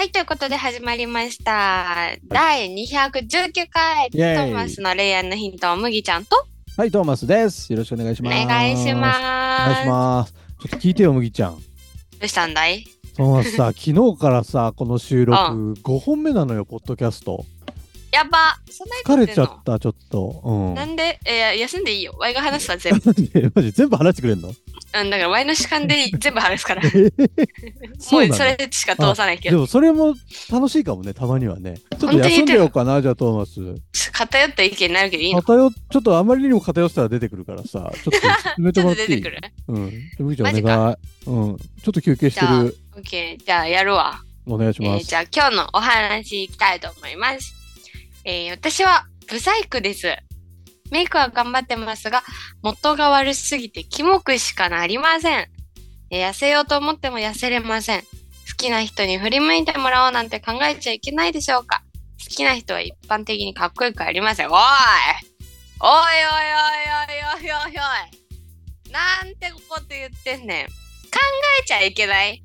はい、ということで始まりました。第219回、トーマスの恋愛のヒントを麦ちゃんとはい、トーマスです。よろしくお願いしおます。願いしす。おます。願いします。ちょっと聞いてよ、麦ちゃん。どうしたんだい？トーマスさ、昨日からさ、この収録5本目なのよ、ポッドキャスト。やばそんな疲れちゃった、ちょっと。うん。なんで、えー休んでいいよ。ワイが話すわ、全部。マジ全部話してくれんの？うん、だからワイの主観で全部話すから。もそうそれしか通さないけど。でもそれも楽しいかもね、たまにはね。ちょっと休んでようかな、じゃあトーマス。偏った意見になるけどいいのち偏っちょっとあまりにも偏ってたら出てくるからさ、ちょっと進めてょもらっていい？っと出てくる。うん。麦ちゃお願い。うん。ちょっと休憩してる。オッケー。じゃあやるわ。お願いします。えーじゃあ今日のお話いきたいと思います。えー私はブサイクです。メイクは頑張ってますが、元が悪すぎてキモくしかなりません。えー痩せようと思っても痩せれません。好きな人に振り向いてもらおうなんて考えちゃいけないでしょうか好きな人は一般的にかっこよくありません。おいおいおいおいおいおいおいおいおいなんてこと言ってんねん。考えちゃいけない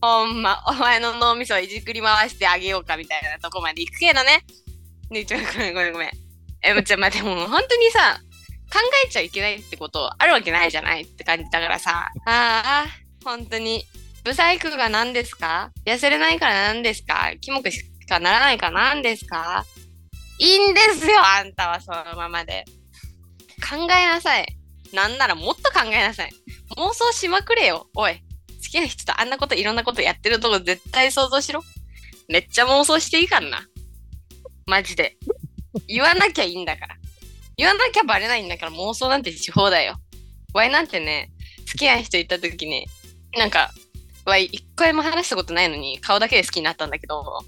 ほんま、お前の脳みそをいじくり回してあげようかみたいなとこまで行くけどね。ねちょ、ごめんごめんごめん。え、もうちょ、待って、も本当にさ、考えちゃいけないってことあるわけないじゃないって感じだからさ。ああ、本当に。ブサイクが何ですか？痩せれないから何ですか？キモくしかならないから何ですか？いいんですよ、あんたはそのままで。考えなさい。なんならもっと考えなさい。妄想しまくれよ、おい。好きな人とあんなこといろんなことやってるとこ絶対想像しろ。めっちゃ妄想していいからな。マジで。言わなきゃいいんだから。言わなきゃバレないんだから妄想なんてし放題よ。ワイなんてね、好きな人いた時ね、なんか、ワイ一回も話したことないのに顔だけで好きになったんだけど、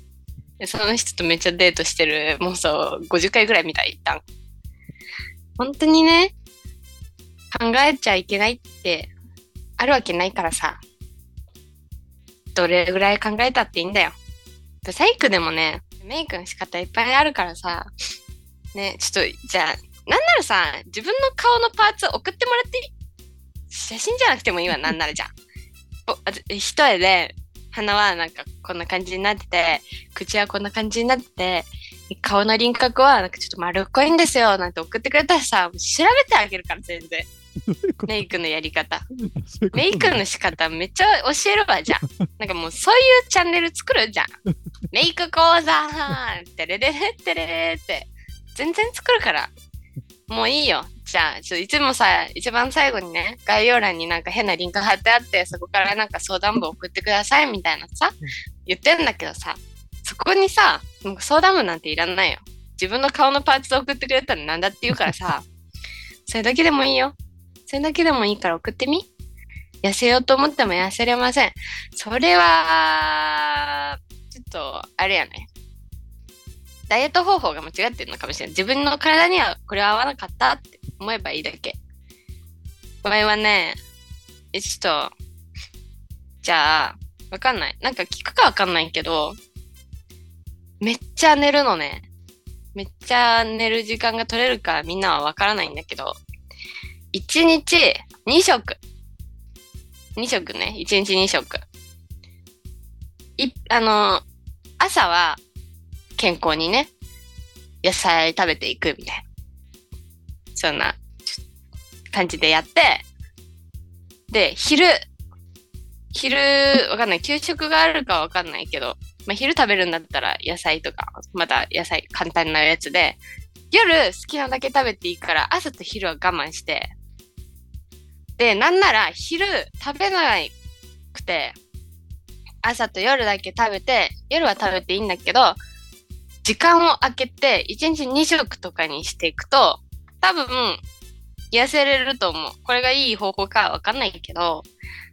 その人とめっちゃデートしてる妄想50回ぐらい見たい、一旦。本当にね、考えちゃいけないってあるわけないからさ。どれぐらい考えたっていいんだよ。ブサイクでもね、メイクの仕方いっぱいあるからさ、ね、ちょっと、じゃあ、なんならさ、自分の顔のパーツ送ってもらっていい？写真じゃなくてもいいわ、なんならじゃあ。ぼあず一重で、鼻はなんかこんな感じになってて、口はこんな感じになってて、顔の輪郭はなんかちょっと丸っこいんですよ、なんて送ってくれたらさ、調べてあげるから、全然。メイクのやり方。メイクの仕方めっちゃ教えるわじゃん。なんかもうそういうチャンネル作るじゃん。メイク講座テレレレテレレって全然作るから。もういいよ。じゃあ、ちょいつもさ、一番最後にね、概要欄になんか変なリンク貼ってあって、そこからなんか相談文送ってくださいみたいなさ、言ってんだけどさ、そこにさ、なんか相談文なんていらないよ。自分の顔のパーツ送ってくれたらなんだって言うからさ、それだけでもいいよ。それだけでもいいから送ってみ。痩せようと思っても痩せれません。それは、ちょっと、あれやね。ダイエット方法が間違ってるのかもしれない。自分の体にはこれは合わなかったって思えばいいだけ。場合はね、え、ちょっと、じゃあ、わかんない。なんか聞くかわかんないけど、めっちゃ寝るのね。めっちゃ寝る時間が取れるかみんなはわからないんだけど、1日2食。2食ね。1日2食。い、あの、朝は健康にね、野菜食べていくみたいな。そんな感じでやって、で、昼、昼、わかんない。給食があるかわかんないけど、まあ、昼食べるんだったら野菜とか、また野菜簡単なやつで、夜好きなだけ食べていいから、朝と昼は我慢して、で、なんなら昼食べなくて、朝と夜だけ食べて、夜は食べていいんだけど、時間を空けて、1日2食とかにしていくと、多分、痩せれると思う。これがいい方法かわかんないけど、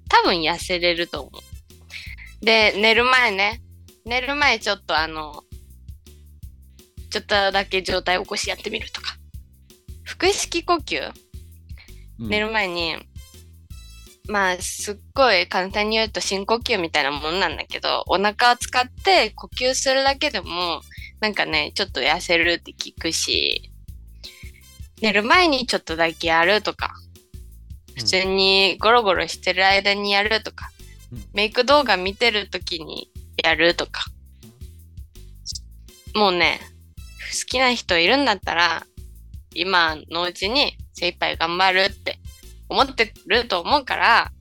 多分痩せれると思う。で、寝る前ね、寝る前ちょっとあの、ちょっとだけ状態起こしやってみるとか。腹式呼吸、うん寝る前に、まあ、すっごい簡単に言うと深呼吸みたいなもんなんだけど、お腹を使って呼吸するだけでも、なんかね、ちょっと痩せるって聞くし、寝る前にちょっとだけやるとか、普通にゴロゴロしてる間にやるとか、うんメイク動画見てる時にやるとか。もうね、好きな人いるんだったら、今のうちに精一杯頑張るって思ってると思うから、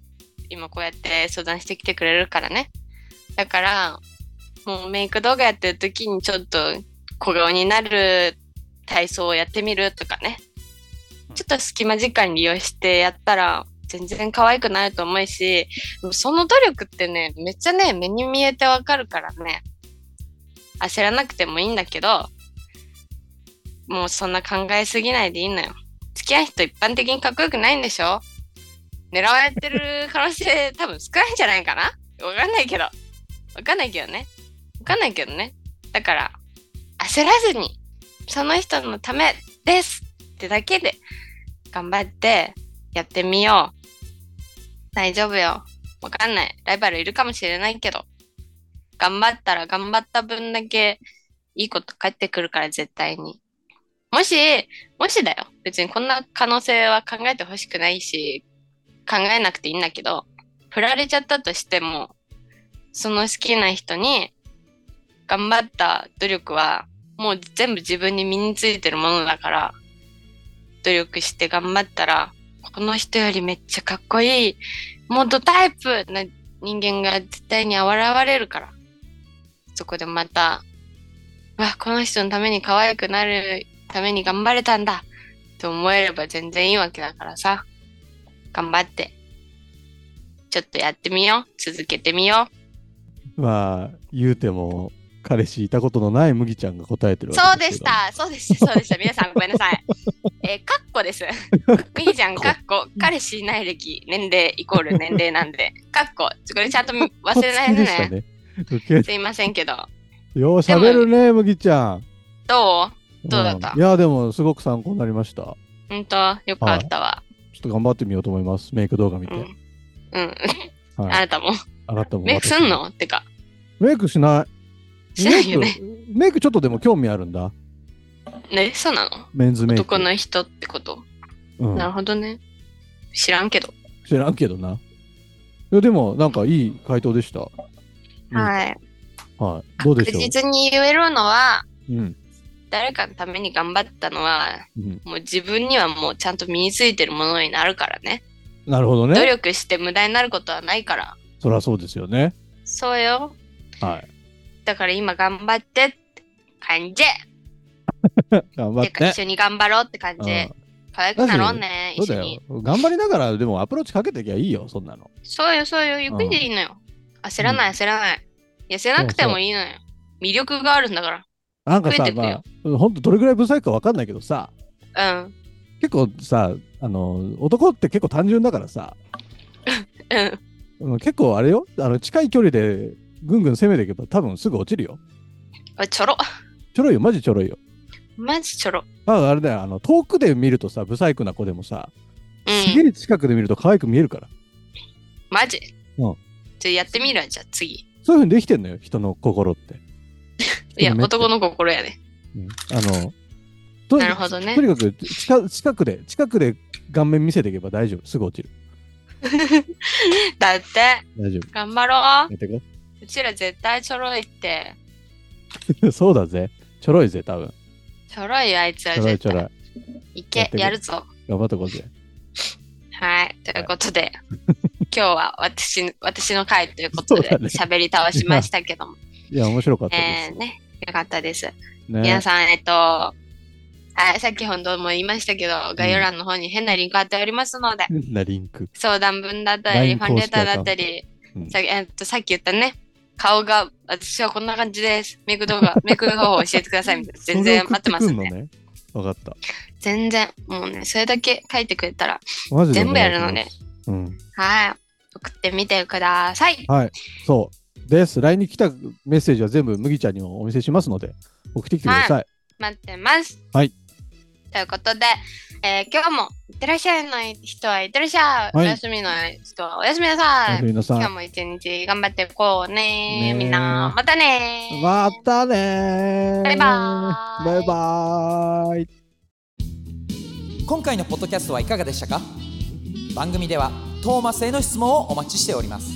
今こうやって相談してきてくれるからね。だから、もうメイク動画やってる時にちょっと小顔になる体操をやってみるとかね。ちょっと隙間時間利用してやったら全然可愛くなると思うし、その努力ってね、めっちゃね、目に見えてわかるからね。焦らなくてもいいんだけど、もうそんな考えすぎないでいいのよ。付き合う人一般的にかっこよくないんでしょ？狙われてる可能性 多分少ないんじゃないかな？わかんないけど。わかんないけどね。わかんないけどね。だから、焦らずに、その人のためですってだけで頑張ってやってみよう。大丈夫よ。わかんない。ライバルいるかもしれないけど、頑張ったら頑張った分だけいいこと返ってくるから絶対に。もし、もしだよ。別にこんな可能性は考えてほしくないし、考えなくていいんだけど、振られちゃったとしても、その好きな人に頑張った努力はもう全部自分に身についてるものだから、努力して頑張ったら、この人よりめっちゃかっこいい、もっとタイプな人間が絶対に現れるから。そこでまた、わ、この人のために可愛くなるために頑張れたんだって思えれば全然いいわけだからさ。頑張って。ちょっとやってみよう。続けてみよまあ、言うても、彼氏いたことのない麦ちゃんが答えてるそうけでした。そうでした。そうでした。皆さんごめんなさい。えー、カッコです。みーちゃん、カッコ。彼氏いない歴、年齢イコール年齢なんで。カッコ。これちゃんと忘れないでね。ね。すいませんけど。よう喋るね、麦ちゃん。どう？どうだった？んいや、でも、すごく参考になりました。ちょほんとよかったわ。っと頑張ってみようと思います。メイク動画見て。うん。うん。あはい。なたも。あなたも。メイクすんの？ってか。メイクしない。しないよね。メイクちょっとでも興味あるんだ。ね、そうなの？メンズメイク。男の人ってこと？うんなるほどね。知らんけど。知らんけどな。いや、でも、なんかいい回答でした。うんはい。はい。どうでしょう？確実に言えるのは、うん。誰かのために頑張ったのは、うん。もう自分にはもうちゃんと身についてるものになるからね。なるほど努ね。力して無駄になることはないから。そりゃそうですよね。そうよ。はい。だから今頑張ってって感じ。頑張って一。緒に頑張ろうって感じ。うん可愛くなろうね、一緒によ。。頑張りながら、でもアプローチかけてきゃいいよ、そんなの。そうよ、そうよ。ゆっくりでいいのよ。焦らない、焦らない。痩せなくてもいいのよ。魅力があるんだかなんかさ、まあ、ほんとどれぐらいブサイクかわかんないけどさ、ら。うん。結構さ、あの、男って結構単純だからさ、うん。うん結構あれよ、あの近い距離でぐんぐん攻めていけば多分すぐ落ちるよ。あちょろ。ちょろいよ、マジちょろいよ。マジちょろ。まああれだよ、あの遠くで見るとさ、ブサイクな子でもさ、うん。すげえ近くで見ると可愛く見えるから。マジ？うんじゃあやってみるわ、じゃあ次。そういうふうにできてんのよ、人の心って。いや、男の心やね。うんあの、となるほどねとにかく近近くで、近くで顔面見せていけば大丈夫。すぐ落ちる。だって、大丈頑張ろ夫。やってこう。うちら絶対ちょろいって。う。そうだぜ。ちょろいぜ、多分。ちょろいよあいつはちょろい絶ちょろい対。。いけやるぞ。頑張ってこうぜ。はい。ということで、今日は私私の回ということで喋り倒しましたけども。いや、面白かったでえー、ね、よかったです。す。ね皆さん、えっと、はい、さっきほども言いましたけど、概要欄の方に変なリンク貼っておりますので、変なリンク。相談文だったり、ファンレターだったり、うんさえっとさっき言ったね、顔が、私はこんな感じです。メイク動画、メイク方法教えてくださいみたいな。全然待ってますんで。それ送ってくんのね。わかった。全然、もうね、それだけ書いてくれたら、全部やるので。うん。はい。送ってみてください。はい。そう。です。LINE に来たメッセージは全部麦ちゃんにもお見せしますので、送ってきてください。待ってます。はい。ということで、えー今日もいってらっしゃいの人はいってらっしゃい。はいおやすみの人はおやすみなおさい。やすみなさい。今日も一日頑張っていこうねみんな、またねまたねーバイバーイバイバーイ今回のポッドキャストはいかがでしたか？番組ではトーマスへの質問をお待ちしております